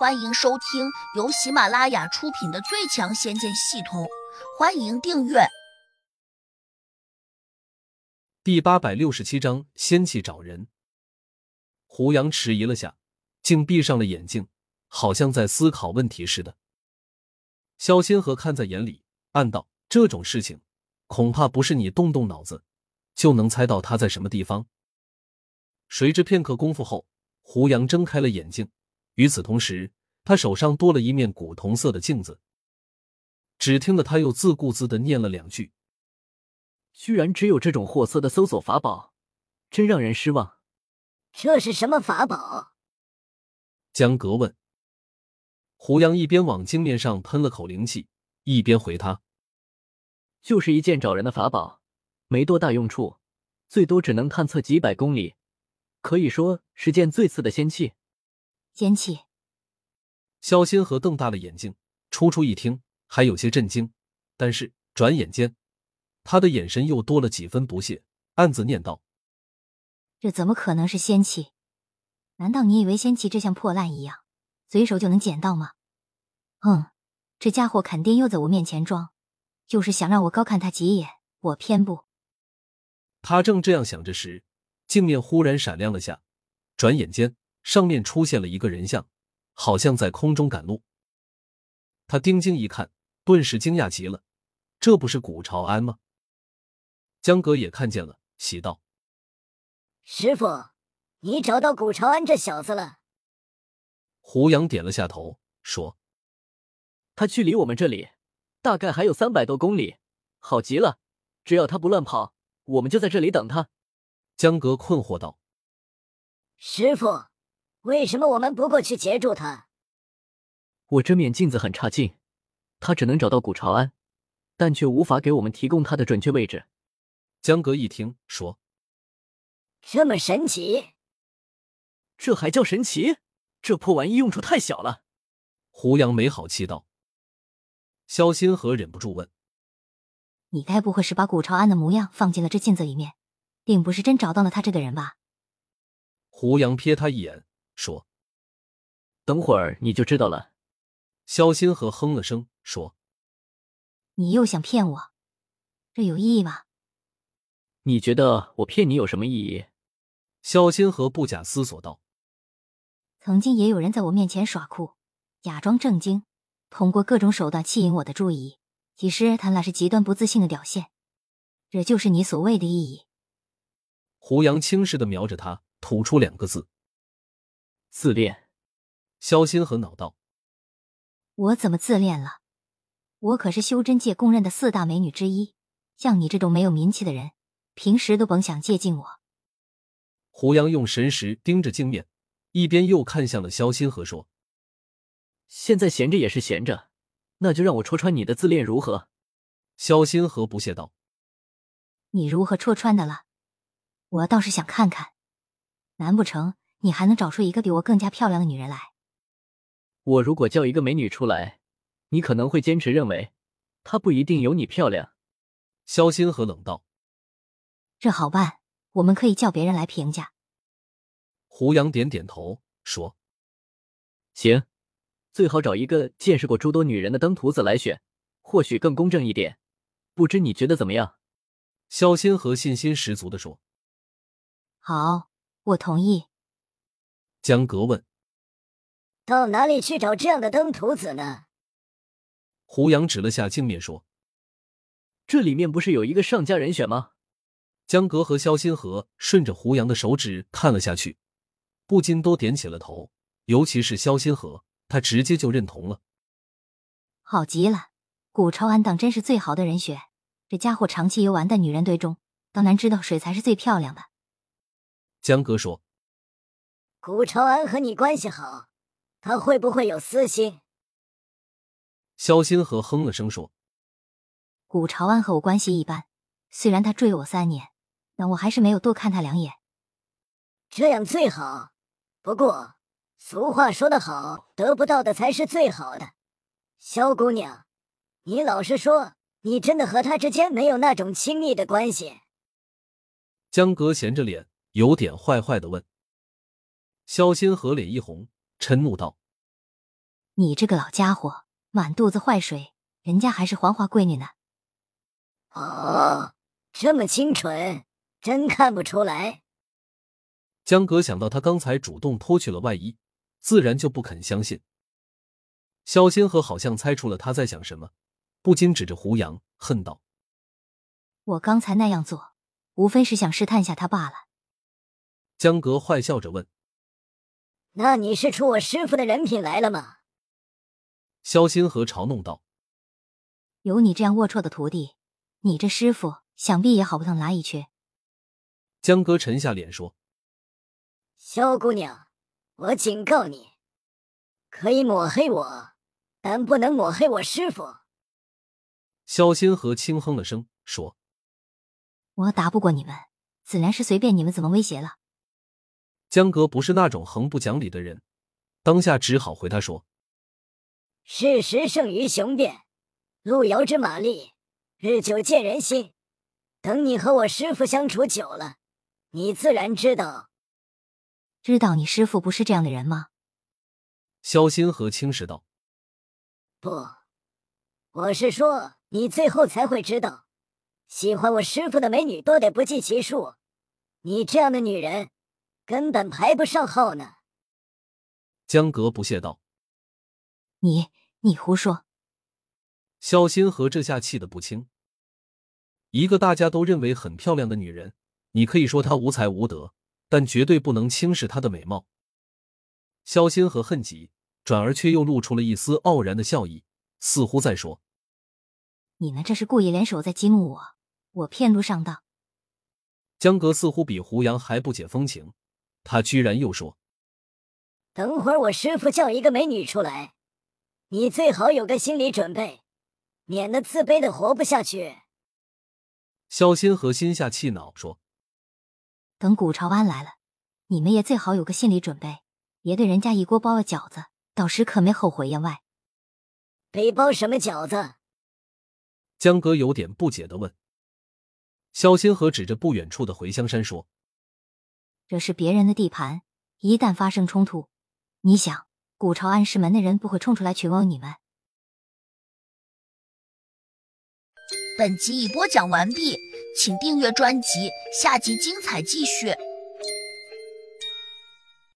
欢迎收听由喜马拉雅出品的《最强仙剑系统》，欢迎订阅。第八百六十七章：仙气找人。胡杨迟疑了下，竟闭上了眼睛，好像在思考问题似的。萧仙河看在眼里，暗道：这种事情，恐怕不是你动动脑子就能猜到他在什么地方。谁知片刻功夫后，胡杨睁开了眼睛。与此同时，他手上多了一面古铜色的镜子。只听得他又自顾自的念了两句：“居然只有这种货色的搜索法宝，真让人失望。”这是什么法宝？江格问。胡杨一边往镜面上喷了口灵气，一边回他：“就是一件找人的法宝，没多大用处，最多只能探测几百公里，可以说是件最次的仙器。”仙气，萧仙河瞪大了眼睛，初初一听还有些震惊，但是转眼间，他的眼神又多了几分不屑，暗自念道：“这怎么可能是仙气？难道你以为仙气这像破烂一样，随手就能捡到吗？嗯，这家伙肯定又在我面前装，就是想让我高看他几眼。我偏不。”他正这样想着时，镜面忽然闪亮了下，转眼间。上面出现了一个人像，好像在空中赶路。他定睛一看，顿时惊讶极了：“这不是古朝安吗？”江哥也看见了，喜道：“师傅，你找到古朝安这小子了？”胡杨点了下头，说：“他距离我们这里大概还有三百多公里，好极了！只要他不乱跑，我们就在这里等他。”江哥困惑道：“师傅。”为什么我们不过去截住他？我这面镜子很差劲，他只能找到古朝安，但却无法给我们提供他的准确位置。江格一听说，这么神奇，这还叫神奇？这破玩意用处太小了。胡杨没好气道。萧新河忍不住问：“你该不会是把古朝安的模样放进了这镜子里面，并不是真找到了他这个人吧？”胡杨瞥他一眼。说：“等会儿你就知道了。”萧星河哼了声，说：“你又想骗我，这有意义吗？”你觉得我骗你有什么意义？”萧星河不假思索道：“曾经也有人在我面前耍酷，假装正经，通过各种手段吸引我的注意。其实他那是极端不自信的表现。这就是你所谓的意义。”胡杨轻视的瞄着他，吐出两个字。自恋，萧心河恼道：“我怎么自恋了？我可是修真界公认的四大美女之一，像你这种没有名气的人，平时都甭想接近我。”胡杨用神识盯着镜面，一边又看向了萧心河，说：“现在闲着也是闲着，那就让我戳穿你的自恋如何？”萧心河不屑道：“你如何戳穿的了？我倒是想看看，难不成？”你还能找出一个比我更加漂亮的女人来？我如果叫一个美女出来，你可能会坚持认为她不一定有你漂亮。萧心河冷道：“这好办，我们可以叫别人来评价。”胡杨点点头说：“行，最好找一个见识过诸多女人的登徒子来选，或许更公正一点。不知你觉得怎么样？”萧心河信心十足的说：“好，我同意。”江格问：“到哪里去找这样的登徒子呢？”胡杨指了下镜面说：“这里面不是有一个上佳人选吗？”江格和萧新河顺着胡杨的手指看了下去，不禁都点起了头。尤其是萧新河，他直接就认同了。好极了，古超安当真是最好的人选。这家伙长期游玩在女人堆中，当然知道谁才是最漂亮的。江格说。古朝安和你关系好，他会不会有私心？萧新河哼了声说：“古朝安和我关系一般，虽然他追我三年，但我还是没有多看他两眼。这样最好。不过俗话说得好，得不到的才是最好的。萧姑娘，你老实说，你真的和他之间没有那种亲密的关系？”江格闲着脸，有点坏坏的问。萧仙河脸一红，嗔怒道：“你这个老家伙，满肚子坏水，人家还是黄花闺女呢。哦，这么清纯，真看不出来。江格想到他刚才主动脱去了外衣，自然就不肯相信。萧仙河好像猜出了他在想什么，不禁指着胡杨恨道：“我刚才那样做，无非是想试探下他罢了。”江格坏笑着问：“那你是出我师傅的人品来了吗？”萧星河嘲弄道：“有你这样龌龊的徒弟，你这师傅想必也好不到哪里去。”江哥沉下脸说：“萧姑娘，我警告你，可以抹黑我，但不能抹黑我师傅。”萧星河轻哼了声说：“我打不过你们，自然是随便你们怎么威胁了。”江哥不是那种横不讲理的人，当下只好回他说。事实胜于雄辩，路遥知马力，日久见人心。等你和我师傅相处久了，你自然知道。知道你师傅不是这样的人吗？萧心和轻视道：“不，我是说你最后才会知道，喜欢我师傅的美女多得不计其数，你这样的女人根本排不上号呢。”江格不屑道：“你。”你胡说！肖新河这下气得不轻。一个大家都认为很漂亮的女人，你可以说她无才无德，但绝对不能轻视她的美貌。肖新河恨极，转而却又露出了一丝傲然的笑意，似乎在说：“你们这是故意联手在激怒我，我骗路上当。”江格似乎比胡杨还不解风情，他居然又说：“等会儿我师傅叫一个美女出来。”你最好有个心理准备，免得自卑的活不下去。肖心和心下气恼说：“等古朝安来了，你们也最好有个心理准备，别给人家一锅包了饺子，到时可没后悔言！”外，被包什么饺子？江哥有点不解的问。肖心河指着不远处的回香山说：“这是别人的地盘，一旦发生冲突，你想？”古朝安师门的人不会冲出来群殴你们。本集已播讲完毕，请订阅专辑，下集精彩继续。